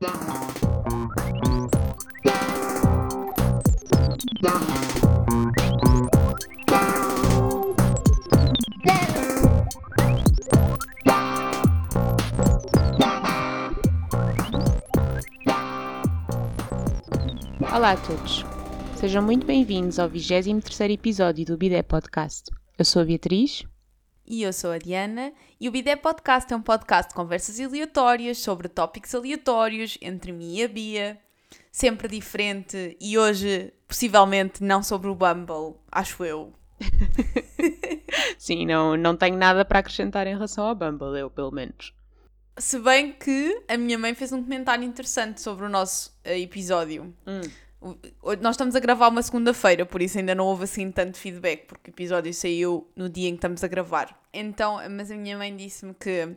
Olá a todos. Sejam muito bem-vindos ao 23 episódio do Bidé Podcast. Eu sou a Beatriz. E eu sou a Diana. E o Bidé Podcast é um podcast de conversas aleatórias sobre tópicos aleatórios entre mim e a Bia. Sempre diferente e hoje, possivelmente, não sobre o Bumble, acho eu. Sim, não, não tenho nada para acrescentar em relação ao Bumble, eu pelo menos. Se bem que a minha mãe fez um comentário interessante sobre o nosso uh, episódio. Hum. Nós estamos a gravar uma segunda-feira, por isso ainda não houve assim tanto feedback, porque o episódio saiu no dia em que estamos a gravar. Então, mas a minha mãe disse-me que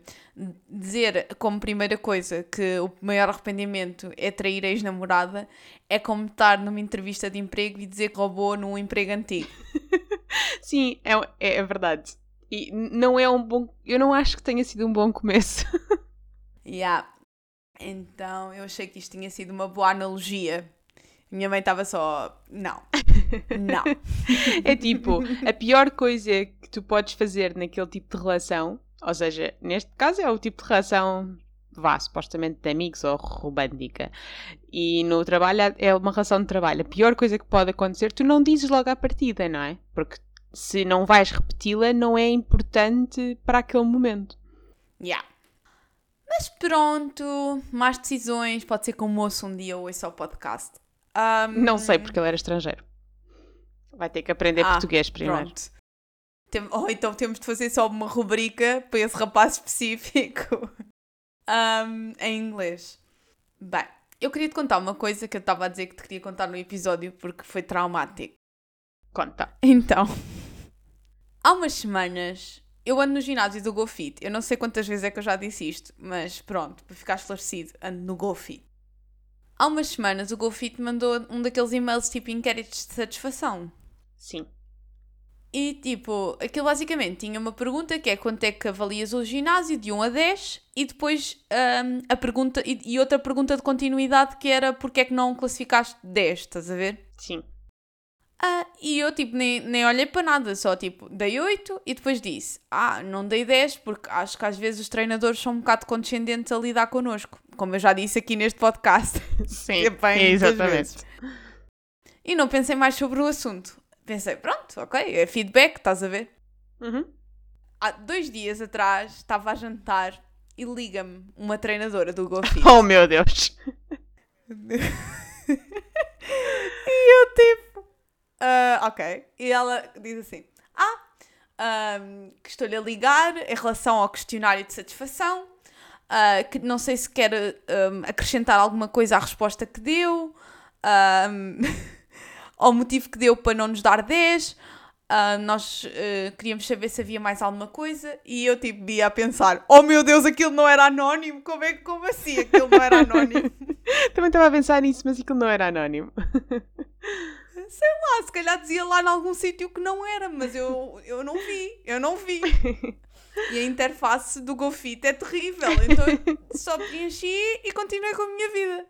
dizer como primeira coisa que o maior arrependimento é trair a ex-namorada é como estar numa entrevista de emprego e dizer que roubou num emprego antigo. Sim, é, é, é verdade. E não é um bom. Eu não acho que tenha sido um bom começo. yeah. Então eu achei que isto tinha sido uma boa analogia. Minha mãe estava só. Não. Não. é tipo, a pior coisa que tu podes fazer naquele tipo de relação, ou seja, neste caso é o tipo de relação, vá, supostamente de amigos ou romântica, e no trabalho é uma relação de trabalho. A pior coisa que pode acontecer, tu não dizes logo à partida, não é? Porque se não vais repeti-la, não é importante para aquele momento. Yeah. Mas pronto, mais decisões. Pode ser que o moço um dia ouça o podcast. Um... Não sei, porque ele era estrangeiro. Vai ter que aprender ah, português primeiro. Pronto. Tem... Ou então temos de fazer só uma rubrica para esse rapaz específico um, em inglês. Bem, eu queria te contar uma coisa que eu estava a dizer que te queria contar no episódio porque foi traumático. Conta. Então, há umas semanas eu ando no ginásio do GoFit. Eu não sei quantas vezes é que eu já disse isto, mas pronto, para ficar esclarecido, ando no GoFit. Há umas semanas o GoFit mandou um daqueles e-mails tipo inquéritos de satisfação. Sim. E tipo, aquilo basicamente tinha uma pergunta que é quanto é que avalias o ginásio de 1 a 10 e depois um, a pergunta e, e, outra pergunta de continuidade que era porque é que não classificaste 10, estás a ver? Sim. Ah, e eu tipo nem, nem olhei para nada, só tipo dei 8 e depois disse: Ah, não dei 10 porque acho que às vezes os treinadores são um bocado condescendentes a lidar connosco, como eu já disse aqui neste podcast. Sim, bem, exatamente. E não pensei mais sobre o assunto. Pensei, pronto, ok, é feedback, estás a ver? Uhum. Há dois dias atrás estava a jantar e liga-me uma treinadora do GoFit. Oh meu Deus! e eu tipo Uh, ok. E ela diz assim: Ah, um, que estou-lhe a ligar em relação ao questionário de satisfação. Uh, que não sei se quer um, acrescentar alguma coisa à resposta que deu, um, ao motivo que deu para não nos dar 10. Uh, nós uh, queríamos saber se havia mais alguma coisa e eu tipo ia a pensar: Oh meu Deus, aquilo não era anónimo! Como é como assim aquilo não era anónimo? Também estava a pensar nisso, mas aquilo não era anónimo. Sei lá, se calhar dizia lá em algum sítio que não era, mas eu, eu não vi, eu não vi. E a interface do GoFit é terrível, então só preenchi e continuei com a minha vida.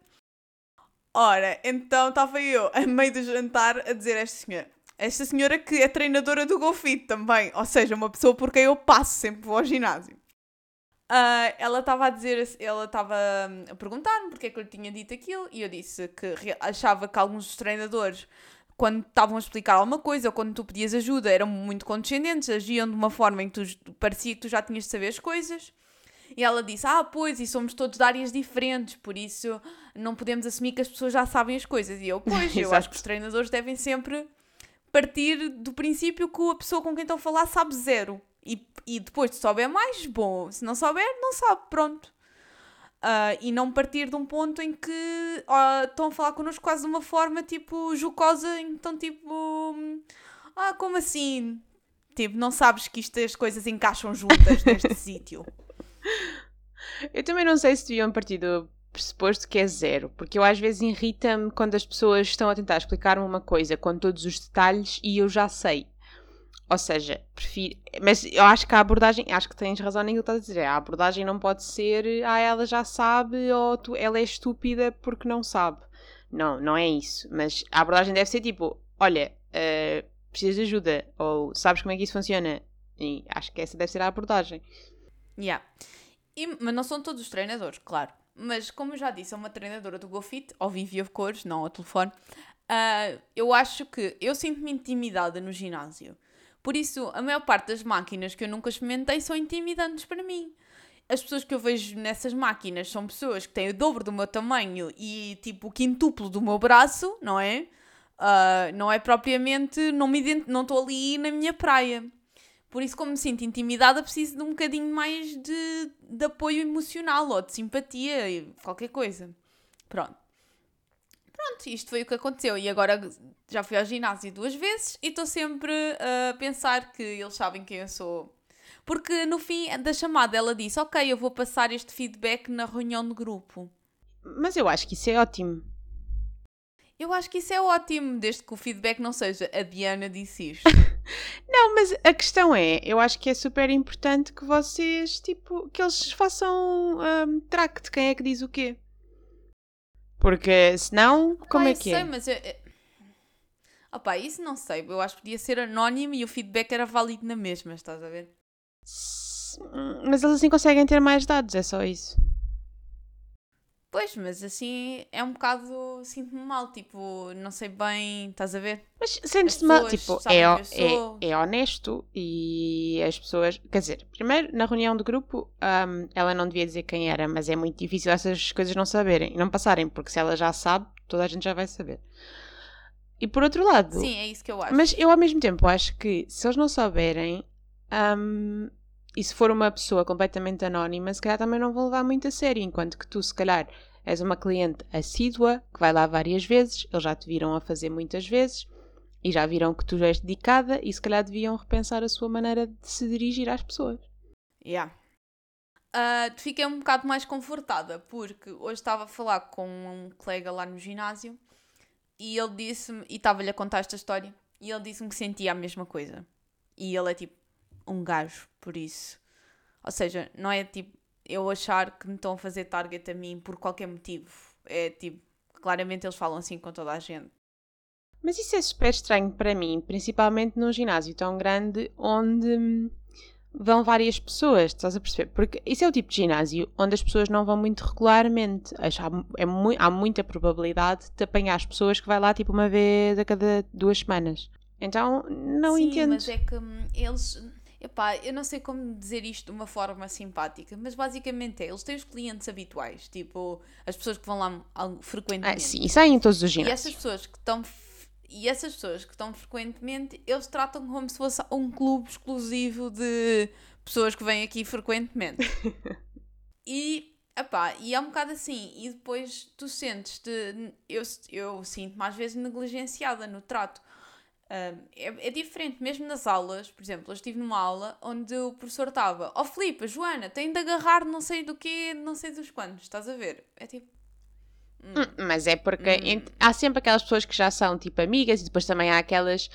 Ora, então estava eu, a meio do jantar, a dizer a esta senhora. Esta senhora que é treinadora do GoFit também, ou seja, uma pessoa por quem eu passo sempre vou ao ginásio. Uh, ela estava a dizer, ela estava a perguntar-me porque é que eu lhe tinha dito aquilo e eu disse que achava que alguns dos treinadores quando estavam a explicar alguma coisa ou quando tu pedias ajuda, eram muito condescendentes, agiam de uma forma em que tu, parecia que tu já tinhas de saber as coisas. E ela disse: Ah, pois, e somos todos de áreas diferentes, por isso não podemos assumir que as pessoas já sabem as coisas. E eu, pois, eu acho que os treinadores devem sempre partir do princípio que a pessoa com quem estão a falar sabe zero. E, e depois, se souber mais, bom. Se não souber, não sabe, pronto. Uh, e não partir de um ponto em que uh, estão a falar connosco quase de uma forma tipo jocosa, então tipo. Ah, como assim? Tipo, não sabes que isto, as coisas encaixam juntas neste sítio. Eu também não sei se deviam partir do pressuposto que é zero, porque eu às vezes irrita-me quando as pessoas estão a tentar explicar-me uma coisa com todos os detalhes e eu já sei. Ou seja, prefiro. Mas eu acho que a abordagem. Acho que tens razão naquilo que estás a dizer. A abordagem não pode ser. Ah, ela já sabe ou tu, ela é estúpida porque não sabe. Não, não é isso. Mas a abordagem deve ser tipo: olha, uh, precisas de ajuda. Ou sabes como é que isso funciona. E acho que essa deve ser a abordagem. Yeah. E, mas não são todos os treinadores, claro. Mas como já disse, é uma treinadora do GoFit, ao vivo e a cores, não ao telefone. Uh, eu acho que eu sinto-me intimidada no ginásio. Por isso, a maior parte das máquinas que eu nunca experimentei são intimidantes para mim. As pessoas que eu vejo nessas máquinas são pessoas que têm o dobro do meu tamanho e tipo o quintuplo do meu braço, não é? Uh, não é propriamente. Não estou ali na minha praia. Por isso, como me sinto intimidada, preciso de um bocadinho mais de, de apoio emocional ou de simpatia, qualquer coisa. Pronto. Pronto, isto foi o que aconteceu. E agora já fui ao ginásio duas vezes e estou sempre a pensar que eles sabem quem eu sou. Porque no fim da chamada ela disse: Ok, eu vou passar este feedback na reunião de grupo. Mas eu acho que isso é ótimo. Eu acho que isso é ótimo, desde que o feedback não seja a Diana disse isto. não, mas a questão é, eu acho que é super importante que vocês, tipo, que eles façam um, track de quem é que diz o quê. Porque senão, como é que sei, é? Mas eu, eu... Opa, isso não sei. Eu acho que podia ser anónimo e o feedback era válido na mesma, estás a ver? Mas eles assim conseguem ter mais dados, é só isso. Pois, mas assim é um bocado. Sinto-me mal, tipo, não sei bem, estás a ver? Mas sentes-te mal, tipo, é, é, é honesto e as pessoas. Quer dizer, primeiro, na reunião do grupo, um, ela não devia dizer quem era, mas é muito difícil essas coisas não saberem e não passarem, porque se ela já sabe, toda a gente já vai saber. E por outro lado. Sim, é isso que eu acho. Mas eu ao mesmo tempo acho que se eles não souberem. Um, e se for uma pessoa completamente anónima, se calhar também não vão levar muito a sério, enquanto que tu, se calhar, és uma cliente assídua, que vai lá várias vezes, eles já te viram a fazer muitas vezes e já viram que tu és dedicada e se calhar deviam repensar a sua maneira de se dirigir às pessoas. Yeah. Uh, fiquei um bocado mais confortada porque hoje estava a falar com um colega lá no ginásio e ele disse-me, e estava-lhe a contar esta história, e ele disse-me que sentia a mesma coisa. E ele é tipo, um gajo, por isso. Ou seja, não é tipo eu achar que me estão a fazer target a mim por qualquer motivo. É tipo, claramente eles falam assim com toda a gente. Mas isso é super estranho para mim, principalmente num ginásio tão grande onde hum, vão várias pessoas, estás a perceber? Porque isso é o tipo de ginásio onde as pessoas não vão muito regularmente. Há, é há muita probabilidade de apanhar as pessoas que vai lá tipo uma vez a cada duas semanas. Então, não Sim, entendo. mas é que hum, eles Epá, eu não sei como dizer isto de uma forma simpática, mas basicamente é, eles têm os clientes habituais, tipo, as pessoas que vão lá frequentemente. Ah, sim, e saem em todos os ginásios. E essas pessoas que estão e essas pessoas que estão frequentemente, eles tratam como se fosse um clube exclusivo de pessoas que vêm aqui frequentemente. e, epá, e é um bocado assim. E depois tu sentes-te. Eu, eu sinto-me às vezes negligenciada no trato é, é, diferente, mesmo nas aulas, por exemplo, eu estive numa aula onde o professor estava, ó oh, Filipe, Joana, tem de agarrar não sei do que, não sei dos quantos, estás a ver? É tipo. Hum. hum mas é porque hum. há sempre aquelas pessoas que já são tipo amigas e depois também há aquelas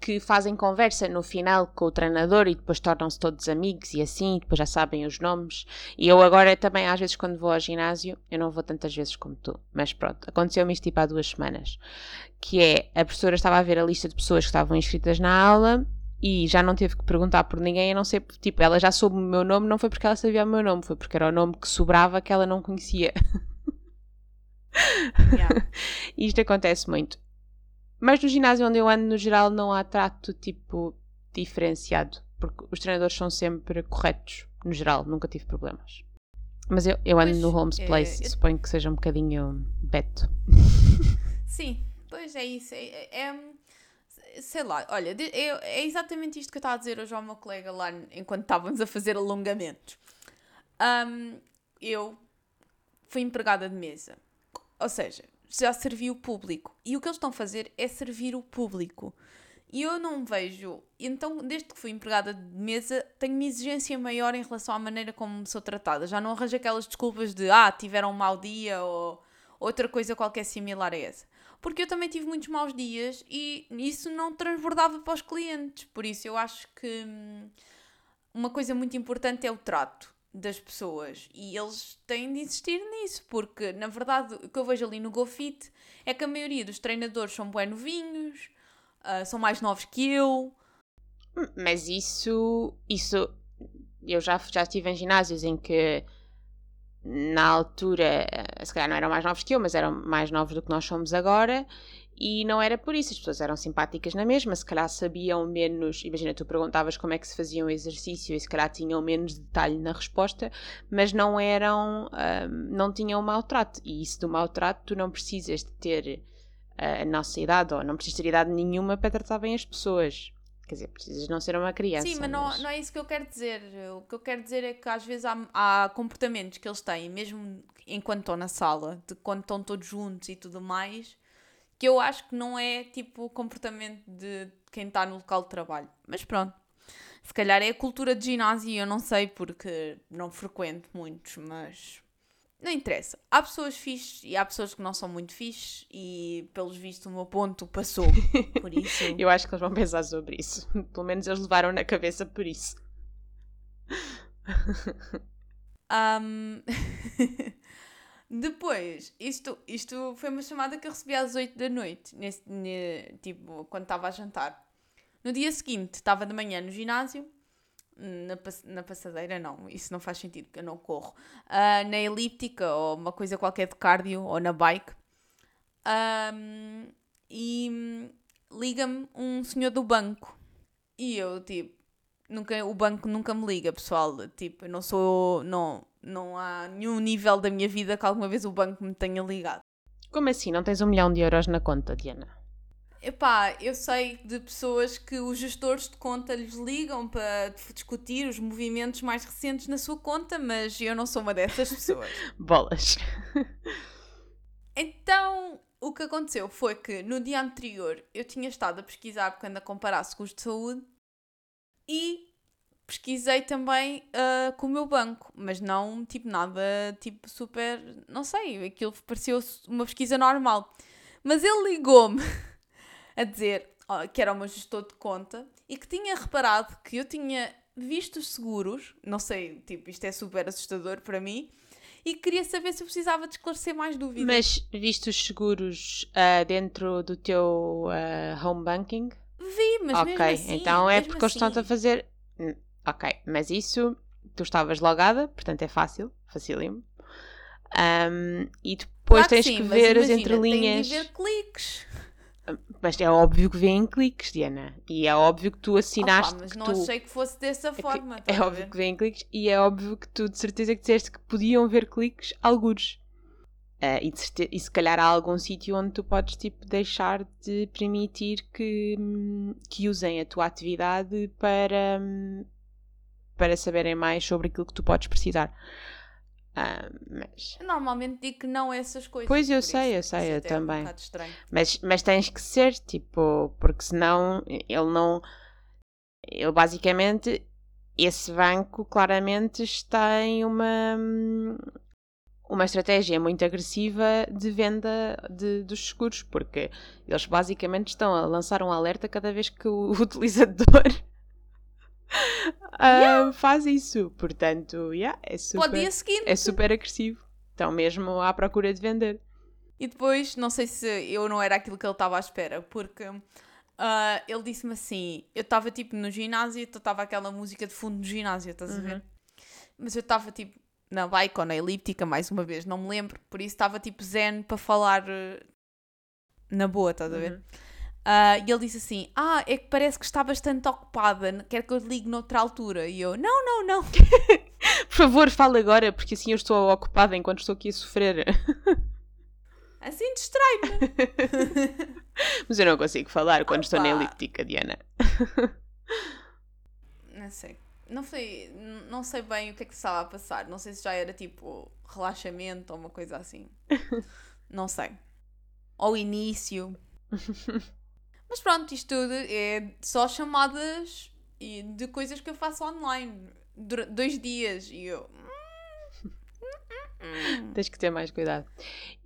que fazem conversa no final com o treinador e depois tornam-se todos amigos e assim, depois já sabem os nomes. E eu agora também, às vezes, quando vou ao ginásio, eu não vou tantas vezes como tu, mas pronto, aconteceu-me isto tipo há duas semanas. Que é, a professora estava a ver a lista de pessoas que estavam inscritas na aula e já não teve que perguntar por ninguém, a não ser, tipo, ela já soube o meu nome, não foi porque ela sabia o meu nome, foi porque era o nome que sobrava que ela não conhecia. Yeah. Isto acontece muito. Mas no ginásio onde eu ando, no geral, não há trato tipo diferenciado, porque os treinadores são sempre corretos, no geral, nunca tive problemas. Mas eu, eu ando pois, no Holmes Place, é, suponho que seja um bocadinho beto. Sim, pois é isso. É, é, é sei lá, olha, é, é, exatamente isto que eu estava a dizer hoje ao meu colega lá enquanto estávamos a fazer alongamentos. Um, eu fui empregada de mesa. Ou seja, já servi o público. E o que eles estão a fazer é servir o público. E eu não vejo. Então, desde que fui empregada de mesa, tenho uma exigência maior em relação à maneira como sou tratada. Já não arranjo aquelas desculpas de ah, tiveram um mau dia ou outra coisa qualquer similar a essa. porque eu também tive muitos maus dias e isso não transbordava para os clientes. Por isso eu acho que hum, uma coisa muito importante é o trato das pessoas e eles têm de insistir nisso, porque na verdade o que eu vejo ali no GoFit é que a maioria dos treinadores são bem novinhos, uh, são mais novos que eu. Mas isso, isso eu já, já estive em ginásios em que na altura, se calhar não eram mais novos que eu, mas eram mais novos do que nós somos agora, e não era por isso, as pessoas eram simpáticas na mesma, se calhar sabiam menos, imagina, tu perguntavas como é que se fazia um exercício e se calhar tinham menos detalhe na resposta, mas não eram, um, não tinham maltrato, e isso do maltrato tu não precisas de ter a nossa idade, ou não precisas ter idade nenhuma para tratar bem as pessoas. Quer dizer, precisas não ser uma criança. Sim, mas, Não, não é isso que eu quero dizer. O que eu quero dizer é que às vezes há, há comportamentos que eles têm, mesmo enquanto estão na sala, de quando estão todos juntos e tudo mais, que eu acho que não é tipo o comportamento de quem está no local de trabalho. Mas pronto. Se calhar é a cultura de ginásio, eu não sei porque não frequento muitos, mas não interessa. Há pessoas fixes e há pessoas que não são muito fixes e, pelos vistos, o meu ponto passou. Por isso. eu acho que eles vão pensar sobre isso. Pelo menos eles levaram na cabeça por isso. um... Depois, isto, isto foi uma chamada que eu recebi às 8 da noite, nesse, tipo, quando estava a jantar. No dia seguinte, estava de manhã no ginásio, na, na passadeira, não, isso não faz sentido, porque eu não corro. Uh, na elíptica, ou uma coisa qualquer de cardio, ou na bike. Um, e liga-me um senhor do banco. E eu, tipo, nunca, o banco nunca me liga, pessoal. Tipo, eu não sou. Não, não há nenhum nível da minha vida que alguma vez o banco me tenha ligado. Como assim? Não tens um milhão de euros na conta, Diana? Epá, eu sei de pessoas que os gestores de conta lhes ligam para discutir os movimentos mais recentes na sua conta, mas eu não sou uma dessas pessoas. Bolas. então, o que aconteceu foi que no dia anterior eu tinha estado a pesquisar porque ando a comparar seguros de saúde e pesquisei também uh, com o meu banco, mas não tipo nada tipo super, não sei, aquilo pareceu uma pesquisa normal. Mas ele ligou-me a dizer uh, que era o meu gestor de conta e que tinha reparado que eu tinha visto os seguros, não sei, tipo, isto é super assustador para mim, e queria saber se eu precisava de esclarecer mais dúvidas. Mas viste os seguros uh, dentro do teu home banking? Vi, mas Ok, assim, então é porque assim. eles estão-te a fazer Ok, mas isso tu estavas logada, portanto é fácil, facílimo. Um, e depois claro tens que, sim, que ver imagina, as entrelinhas. Tem de ver cliques. Mas é óbvio que vêm cliques, Diana. E é óbvio que tu assinaste. Opa, mas não tu... achei que fosse dessa forma. É, é óbvio que vêm cliques e é óbvio que tu de certeza que disseste que podiam ver cliques alguns. Uh, e, certeza, e se calhar há algum sítio onde tu podes tipo, deixar de permitir que, que usem a tua atividade para, para saberem mais sobre aquilo que tu podes precisar. Uh, mas... Normalmente digo que não essas coisas. Pois eu sei, eu sei, eu também. Um mas, mas tens que ser, tipo, porque senão ele não. Ele basicamente. Esse banco claramente está em uma. Uma estratégia muito agressiva de venda de, dos seguros, porque eles basicamente estão a lançar um alerta cada vez que o utilizador yeah. faz isso. Portanto, yeah, é super, é super agressivo. Estão mesmo à procura de vender. E depois, não sei se eu não era aquilo que ele estava à espera, porque uh, ele disse-me assim: eu estava tipo no ginásio, então estava aquela música de fundo do ginásio, estás uhum. a ver? Uhum. Mas eu estava tipo na bike ou na elíptica, mais uma vez, não me lembro, por isso estava tipo zen para falar uh, na boa, estás a ver? Uh, e ele disse assim: Ah, é que parece que está bastante ocupada, quer que eu ligue noutra altura? E eu: Não, não, não. Por favor, fale agora, porque assim eu estou ocupada enquanto estou aqui a sofrer. Assim distrai-me. Mas eu não consigo falar quando Opa. estou na elíptica, Diana. Não sei. Não, foi, não sei bem o que é que estava a passar. Não sei se já era tipo relaxamento ou uma coisa assim. Não sei. Ou início. Mas pronto, isto tudo é só chamadas de coisas que eu faço online. Dois dias e eu. Tens que ter mais cuidado.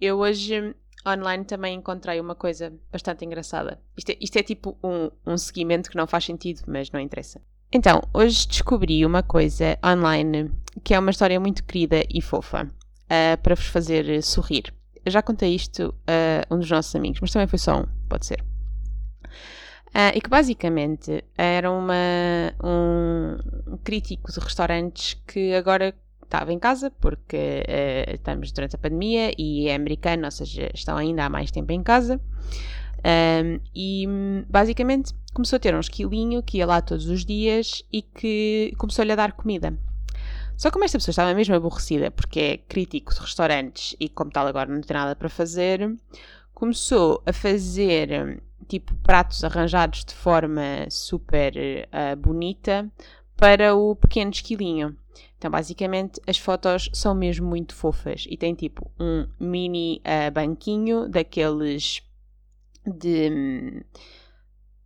Eu hoje, online também encontrei uma coisa bastante engraçada. Isto é, isto é tipo um, um seguimento que não faz sentido, mas não interessa. Então, hoje descobri uma coisa online que é uma história muito querida e fofa uh, para vos fazer sorrir. Eu já contei isto a um dos nossos amigos, mas também foi só um, pode ser. Uh, e que basicamente era uma, um crítico de restaurantes que agora estava em casa porque uh, estamos durante a pandemia e é americano, ou seja, estão ainda há mais tempo em casa. Um, e basicamente começou a ter um esquilinho que ia lá todos os dias e que começou-lhe a dar comida. Só como esta pessoa estava mesmo aborrecida porque é crítico de restaurantes e como tal agora não tem nada para fazer, começou a fazer tipo pratos arranjados de forma super uh, bonita para o pequeno esquilinho. Então, basicamente, as fotos são mesmo muito fofas e tem tipo um mini uh, banquinho daqueles de.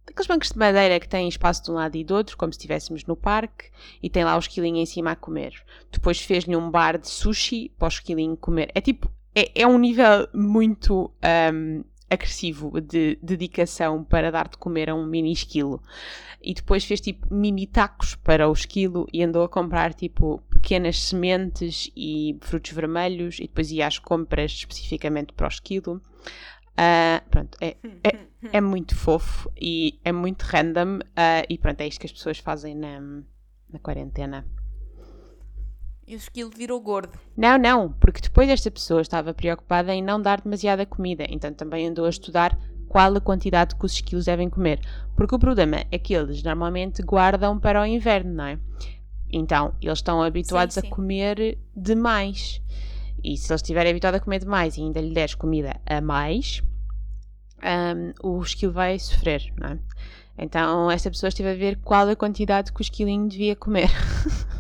Aqueles bancos de madeira que têm espaço de um lado e do outro, como se estivéssemos no parque, e tem lá o esquilinho em cima a comer. Depois fez-lhe um bar de sushi para o esquilinho comer. É tipo, é, é um nível muito um, agressivo de dedicação para dar de comer a um mini esquilo. E depois fez tipo mini tacos para o esquilo e andou a comprar tipo pequenas sementes e frutos vermelhos e depois ia às compras especificamente para o esquilo. Uh, pronto, é, é, é, muito fofo e é muito random uh, e pronto, é isto que as pessoas fazem na, na quarentena. E o esquilo virou gordo. Não, não, porque depois esta pessoa estava preocupada em não dar demasiada comida, então também andou a estudar qual a quantidade que os esquilos devem comer. Porque o problema é que eles normalmente guardam para o inverno, não é? Então, eles estão habituados sim, sim. a comer demais. E se eles estiverem habituados a comer demais e ainda lhe deres comida a mais, um, o esquilo vai sofrer, não é? Então, esta pessoa esteve a ver qual a quantidade que o esquilinho devia comer.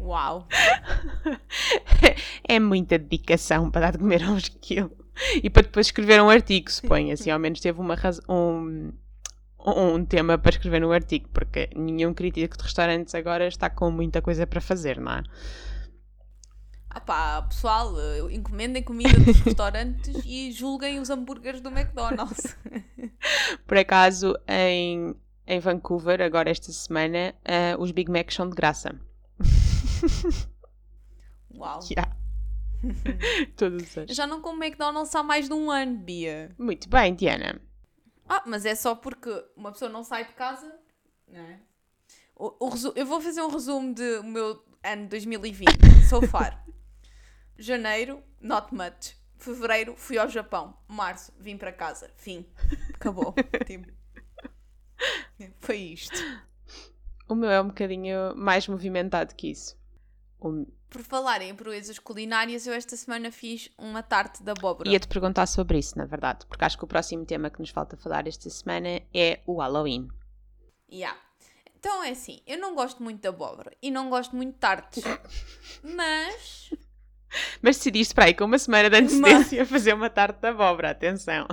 Uau! é muita dedicação para dar de comer a um esquilo. E para depois escrever um artigo, suponho. Assim, ao menos teve uma um, um tema para escrever no artigo, porque nenhum crítico de restaurantes agora está com muita coisa para fazer, não é? Ah pá, pessoal, eh, encomendem comida dos restaurantes e julguem os hambúrgueres do McDonald's. Por acaso, em, em Vancouver, agora esta semana, uh, os Big Macs são de graça. Uau. Yeah. Todos os Já não como McDonald's há mais de um ano, Bia. Muito bem, Diana. Ah, mas é só porque uma pessoa não sai de casa, não é? O, o eu vou fazer um resumo do meu ano 2020, so far. Janeiro, not much. Fevereiro, fui ao Japão. Março, vim para casa. Fim. Acabou. tipo. Foi isto. O meu é um bocadinho mais movimentado que isso. O... Por falar em proezas culinárias, eu esta semana fiz uma tarte de abóbora. Ia-te perguntar sobre isso, na verdade, porque acho que o próximo tema que nos falta falar esta semana é o Halloween. Yeah. Então é assim, eu não gosto muito de abóbora e não gosto muito de tartes, mas... Mas decidiste para aí com uma semana de antecedência mas... fazer uma tarte de abóbora, atenção.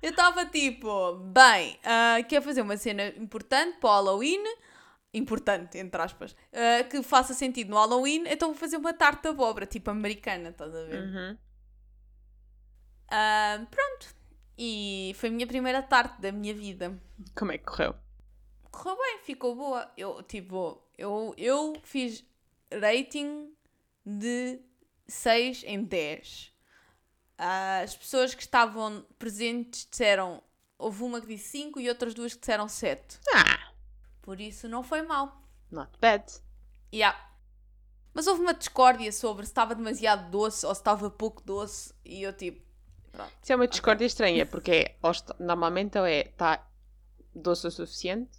Eu estava tipo, bem, uh, quer fazer uma cena importante para o Halloween, importante, entre aspas, uh, que faça sentido no Halloween, então vou fazer uma tarte de abóbora, tipo americana, estás a ver? Uhum. Uh, pronto. E foi a minha primeira tarte da minha vida. Como é que correu? Correu bem, ficou boa. Eu, tipo, eu, eu fiz rating de 6 em 10. Uh, as pessoas que estavam presentes disseram. Houve uma que disse 5 e outras duas que disseram 7. Ah! Por isso não foi mal. Not bad. Yeah. Mas houve uma discórdia sobre se estava demasiado doce ou se estava pouco doce e eu tipo. Pronto. Isso é uma discórdia okay. estranha, porque é, está, normalmente ou é está doce o suficiente,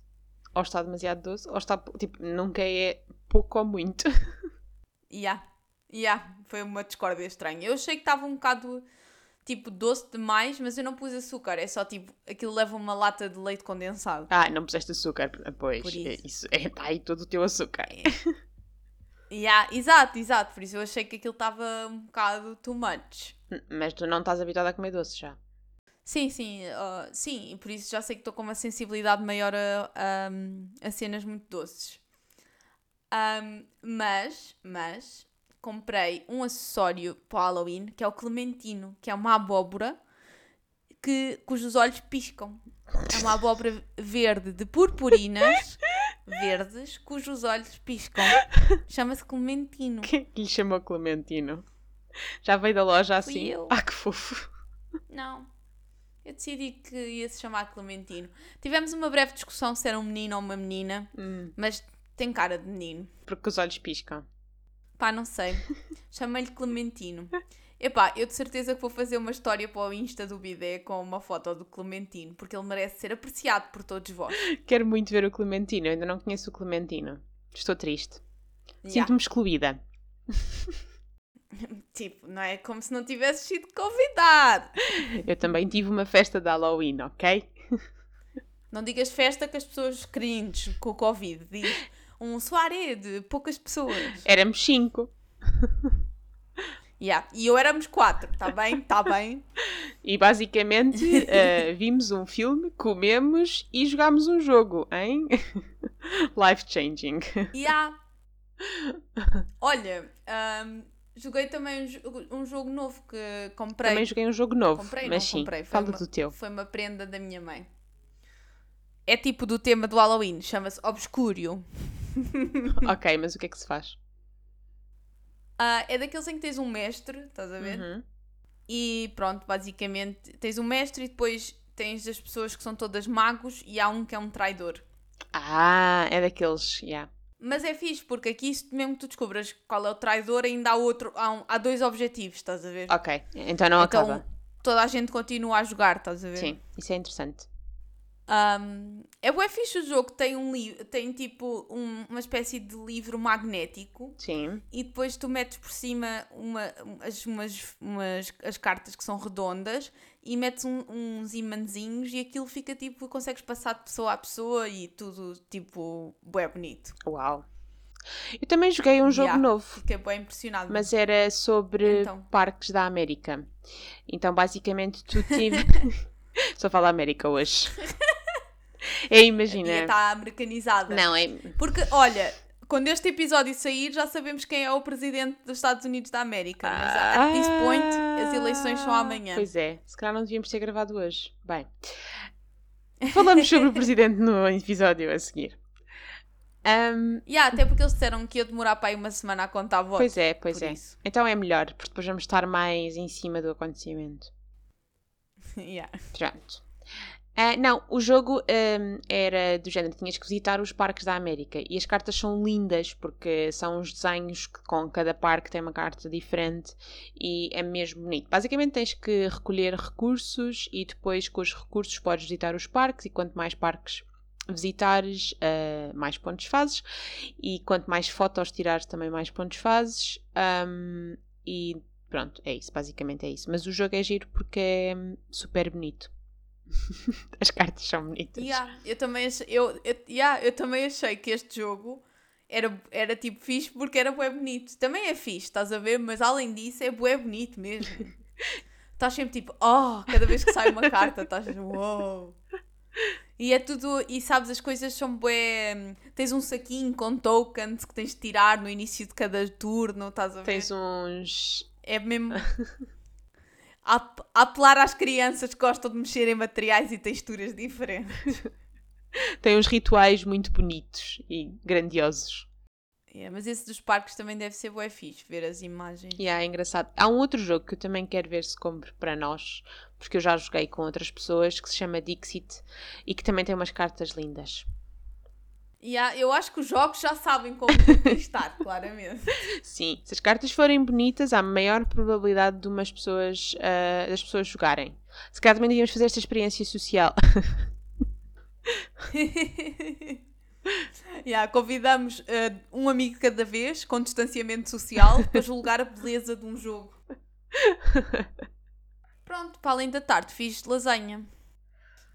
ou está demasiado doce, ou está. Tipo, nunca é pouco ou muito. Yeah. Yeah, foi uma discórdia estranha. Eu achei que estava um bocado tipo doce demais, mas eu não pus açúcar. É só tipo, aquilo leva uma lata de leite condensado. Ah, não puseste açúcar, pois. Por isso. isso é, tá aí todo o teu açúcar. É. yeah, exato, exato. Por isso eu achei que aquilo estava um bocado too much. Mas tu não estás habituada a comer doce já? Sim, sim, uh, sim, e por isso já sei que estou com uma sensibilidade maior a, a, a cenas muito doces. Um, mas, mas, comprei um acessório para o Halloween, que é o Clementino, que é uma abóbora que, cujos olhos piscam. É uma abóbora verde de purpurinas verdes, cujos olhos piscam. Chama-se Clementino. Quem é que lhe chamou Clementino? Já veio da loja Fui assim? eu. Ah, que fofo. Não. Eu decidi que ia se chamar Clementino. Tivemos uma breve discussão se era um menino ou uma menina, Hum, mas tem cara de menino. porque os olhos piscam. Pá, não sei. Chamei-lhe Clementino. Epá, eu de certeza que vou fazer uma história para o Insta do Bidé com uma foto do Clementino, porque ele merece ser apreciado por todos vós. Quero muito ver o Clementino. Eu ainda não conheço o Clementino. Estou triste. Ya. Sinto-me excluída. Tipo, não é como se não tivesse sido convidado. Eu também tive uma festa de Halloween, ok? Não digas festa que as pessoas cringe com o Covid. Diz um soirée de poucas pessoas. Éramos cinco. Ya. E eu éramos quatro, tá bem? Tá bem. E basicamente eh, vimos um filme, comemos e jogámos um jogo, hein? Life changing. Ya. Olha, ahm, joguei também um, um jogo novo que comprei. Também joguei um jogo novo. Comprei, mas não sim, comprei. Foi fala uma- do teu. Foi uma prenda da minha mãe. É tipo do tema do Halloween, chama-se Obscúrio. ok, mas o que é que se faz? Ah, é daqueles em que tens um mestre, estás a ver? Uhum. E pronto, basicamente tens um mestre e depois tens as pessoas que são todas magos e há um que é um traidor. Ah, é daqueles, yeah. Mas é fixe, porque aqui, mesmo que tu descubras qual é o traidor, ainda há outro, há, um- há dois objetivos, estás a ver? Ok, então não então acaba. toda a gente continua a jogar, estás a ver? Sim, isso é interessante. Um, é bué fixe o jogo, tem um livro, tem tipo um- uma espécie de livro magnético Sim. e depois tu metes por cima uma, as, umas, umas, as cartas que são redondas e metes um- uns imãzinhos e aquilo fica tipo, consegues passar de pessoa a pessoa e tudo tipo bué bonito. Uau. Eu também joguei um jogo Yeah. novo, Fiquei bem impressionado. mas era sobre Então. parques da América. Então, basicamente, tu tive. Só falo América hoje. É, imagina. está americanizada. Não, é. Porque, olha, quando este episódio sair, já sabemos quem é o presidente dos Estados Unidos da América. Mas at this point, as eleições são amanhã. Ah, Pois é, se calhar não devíamos ter gravado hoje. Bem, falamos sobre o presidente no episódio a seguir. Ahm, Yeah, até porque eles disseram que ia demorar para aí uma semana a contar votos. pois é, pois é. isso. Então é melhor, porque depois vamos estar mais em cima do acontecimento. Yeah. Pronto. Ah, não, o jogo ahm, era do género, tinhas que visitar os parques da América e as cartas são lindas porque são os desenhos que com cada parque tem uma carta diferente e é mesmo bonito. Basicamente tens que recolher recursos e depois com os recursos podes visitar os parques e quanto mais parques visitares, ah, mais pontos fazes e quanto mais fotos tirares também mais pontos fazes Ahm, e pronto, é isso, basicamente é isso. Mas o jogo é giro porque é hum, super bonito. As cartas são bonitas. Yeah, eu, também achei, eu, eu, yeah, eu também achei que este jogo era, era tipo fixe porque era bué bonito. Também é fixe, estás a ver? Mas além disso é bué bonito mesmo. Estás sempre tipo, oh, cada vez que sai uma carta, estás wow. E é tudo, e sabes, as coisas são bué. hum, Tens um saquinho com tokens que tens de tirar no início de cada turno, estás a ver? Tens uns. É mesmo. A, apelar às crianças que gostam de mexer em materiais e texturas diferentes. Tem uns rituais muito bonitos e grandiosos. É, mas esse dos parques também deve ser bué fixe, ver as imagens. E é engraçado. Há um outro jogo que eu também quero ver se compro para nós, porque eu já joguei com outras pessoas, que se chama Dixit e que também tem umas cartas lindas. E há- eu acho que os jogos já sabem como conquistar, claramente. Sim, se as cartas forem bonitas, há maior probabilidade de umas pessoas, ah, das pessoas jogarem. Se calhar também devíamos fazer esta experiência social. Yeah, convidamos eh, um amigo cada vez, com distanciamento social, para julgar a beleza de um jogo. Pronto, para além da tarde, fiz lasanha.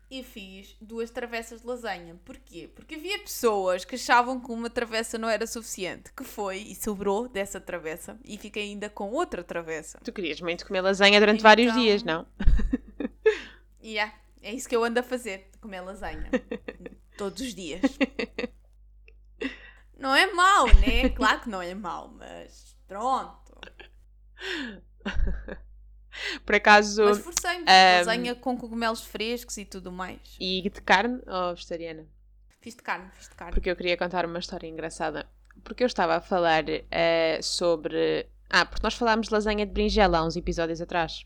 E fiz duas travessas de lasanha. Porquê? Porque havia pessoas que achavam que uma travessa não era suficiente. Que foi e sobrou dessa travessa. E fiquei ainda com outra travessa. Tu querias muito comer lasanha durante vários Então- dias, não? E yeah, é isso que eu ando a fazer, comer lasanha. Todos os dias. Não é mau, né? Claro que não é mau, mas Pronto. Por acaso. Mas forcei-me. um, Lasanha com cogumelos frescos e tudo mais. E de carne ou vegetariana? Fiz de carne, fiz de carne. Porque eu queria contar uma história engraçada. Porque eu estava a falar eh, sobre. Ah, porque nós falámos de lasanha de berinjela há uns episódios atrás.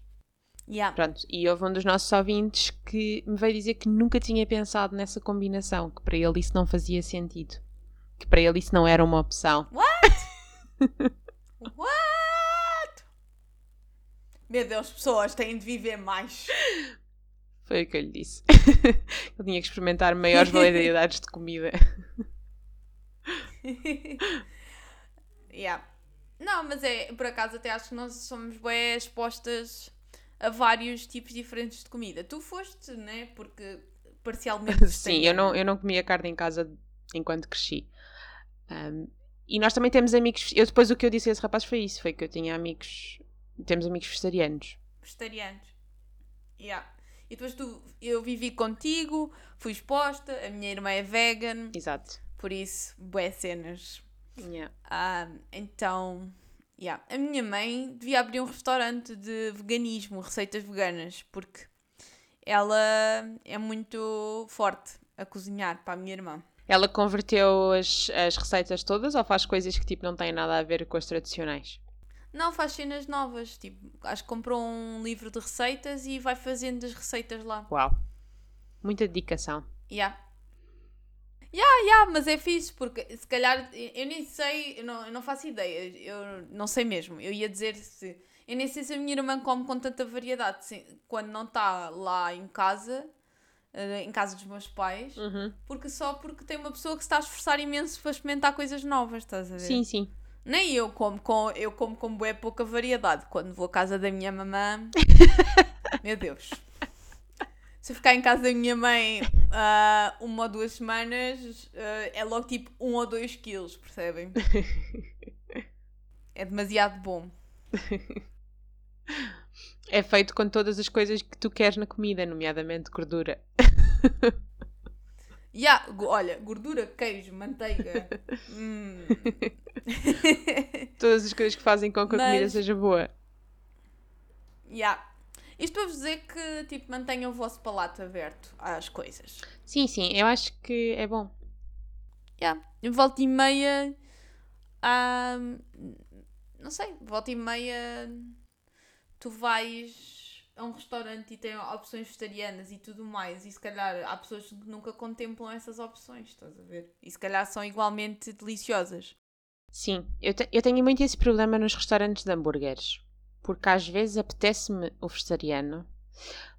Yeah. Pronto, e houve um dos nossos ouvintes que me veio dizer que nunca tinha pensado nessa combinação, que para ele isso não fazia sentido. Que para ele isso não era uma opção. What? Meu Deus, pessoas têm de viver mais. Foi o que eu lhe disse. ele tinha que experimentar maiores variedades de comida. yeah. Não, mas é, por acaso até acho que nós somos bem expostas a vários tipos diferentes de comida. Tu foste, né? Porque parcialmente. Sim, eu não, eu não comia carne em casa enquanto cresci. Um, e nós também temos amigos. Eu depois o que eu disse a esse rapaz foi isso: foi que eu tinha amigos. Temos amigos vegetarianos. Vegetarianos. Yeah. E depois tu, eu vivi contigo, fui exposta, a minha irmã é vegan, Exato. por isso, boas cenas. Yeah. Ah, então, yeah. a minha mãe devia abrir um restaurante de veganismo, receitas veganas, porque ela é muito forte a cozinhar para a minha irmã. Ela converteu as, as receitas todas ou faz coisas que tipo não têm nada a ver com as tradicionais? Não, faz cenas novas, tipo, acho que comprou um livro de receitas e vai fazendo as receitas lá. Uau. Muita dedicação. Yeah. Yeah, yeah, mas é fixe, porque se calhar, eu nem sei, eu não, eu não faço ideia, eu não sei mesmo. Eu ia dizer se. Eu nem sei se a minha irmã come com tanta variedade. se- quando não está lá em casa, eh, em casa dos meus pais, Uhum. porque só porque tem uma pessoa que se está a esforçar imenso para experimentar coisas novas, estás a ver? Sim, sim. Nem eu como com, eu como com bué pouca variedade. Quando vou à casa da minha mamã, meu Deus. Se eu ficar em casa da minha mãe ah, uma ou duas semanas, ah, é logo tipo um ou dois quilos, percebem? É demasiado bom. É feito com todas as coisas que tu queres na comida, nomeadamente gordura. Yeah, olha, gordura, queijo, manteiga. hum. Todas as coisas que fazem com que a comida seja boa. yeah. Isto para vos dizer que tipo, mantenham o vosso palato aberto às coisas. Sim, sim, eu acho que é bom. Yeah. Volta e meia. ah, não sei, volta e meia. Tu vais a um restaurante e tem opções vegetarianas e tudo mais, e se calhar há pessoas que nunca contemplam essas opções, estás a ver? E se calhar são igualmente deliciosas. Sim, eu, te- eu tenho muito esse problema nos restaurantes de hambúrgueres. Porque às vezes apetece-me o vegetariano,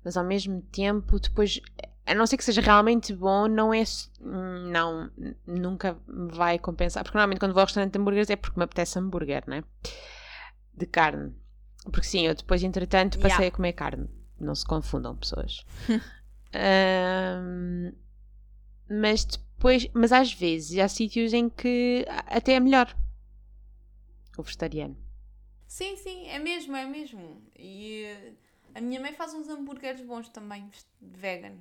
mas ao mesmo tempo, depois, a não ser que seja realmente bom, não é. Não, nunca me vai compensar. Porque normalmente quando vou ao restaurante de hambúrgueres é porque me apetece hambúrguer, né? De carne. Porque sim, eu depois, entretanto, passei Yeah. a comer carne. Não se confundam, pessoas. Ahm, mas depois, mas às vezes há sítios em que até é melhor o vegetariano. Sim, sim, é mesmo, é mesmo. E eh, a minha mãe faz uns hambúrgueres bons também, vegan.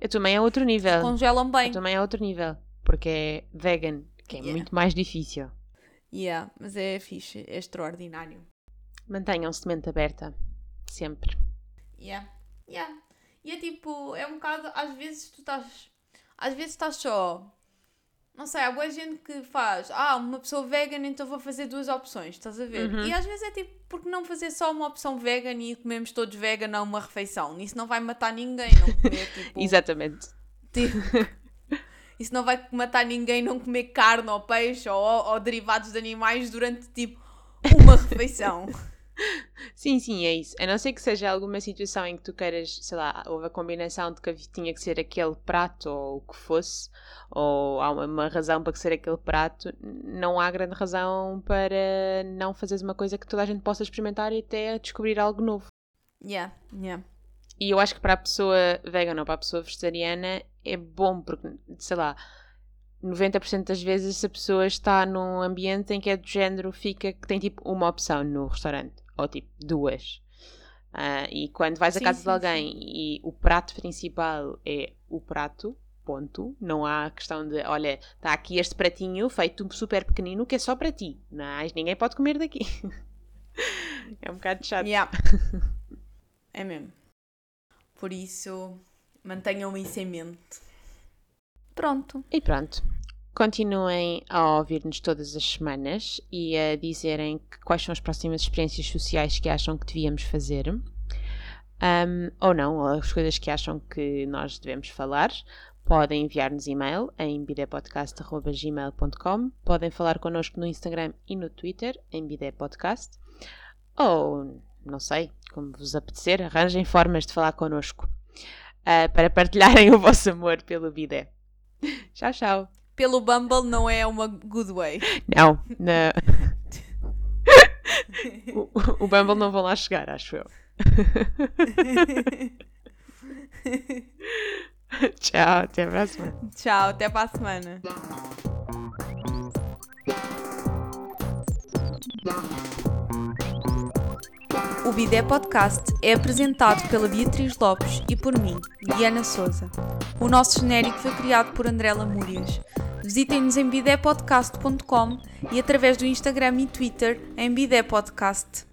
Eu também é outro nível. Congelam bem. Eu também é outro nível. Porque é vegan, que é Yeah. muito mais difícil. Yeah, mas é fixe, é extraordinário. Mantenham-se de mente aberta. Sempre. Yeah. Yeah. E é tipo, é um bocado, às vezes tu estás, às vezes estás só, não sei, há boa gente que faz, ah, uma pessoa vegan, então vou fazer duas opções, estás a ver? Uhum. E às vezes é tipo, porque não fazer só uma opção vegan e comemos todos vegan a uma refeição? Isso não vai matar ninguém, não comer tipo, Exatamente. tipo, isso não vai matar ninguém não comer carne ou peixe ou, ou derivados de animais durante tipo uma refeição. Sim, sim, é isso. A não ser que seja alguma situação em que tu queiras, sei lá, houve a combinação de que havia- tinha que ser aquele prato ou o que fosse, ou há uma, uma razão para que ser aquele prato, não há grande razão para não fazeres uma coisa que toda a gente possa experimentar e até descobrir algo novo. Yeah, yeah. E eu acho que para a pessoa vegana ou para a pessoa vegetariana é bom, porque, sei lá, 90% das vezes se a pessoa está num ambiente em que é do género, fica que tem tipo uma opção no restaurante, ou tipo duas. Ah, e quando vais Sim, à casa sim, de alguém e o prato principal é o prato, Ponto. Não há questão de, olha, está aqui este pratinho feito super pequenino que é só para ti. Mas ninguém pode comer daqui. é um bocado chato. Yeah. é mesmo. Por isso, mantenham isso em mente. Pronto. E pronto. Continuem a ouvir-nos todas as semanas e a dizerem quais são as próximas experiências sociais que acham que devíamos fazer. Um, ou não, as coisas que acham que nós devemos falar. Podem enviar-nos e-mail em bidepodcast.gmail.com Podem falar connosco no Instagram e no Twitter em bidepodcast. Ou, não sei, como vos apetecer, arranjem formas de falar connosco uh, para partilharem o vosso amor pelo bidé. tchau, tchau. Pelo Bumble não é uma good way. Não, não. o, o Bumble não vão lá chegar, acho eu. Tchau, até a próxima. Tchau, até para a semana. O Bidé Podcast é apresentado pela Beatriz Lopes e por mim, Diana Souza. O nosso genérico foi criado por André Lamúrias. Visitem-nos em bidépodcast.com e através do Instagram e Twitter em Bidé Podcast.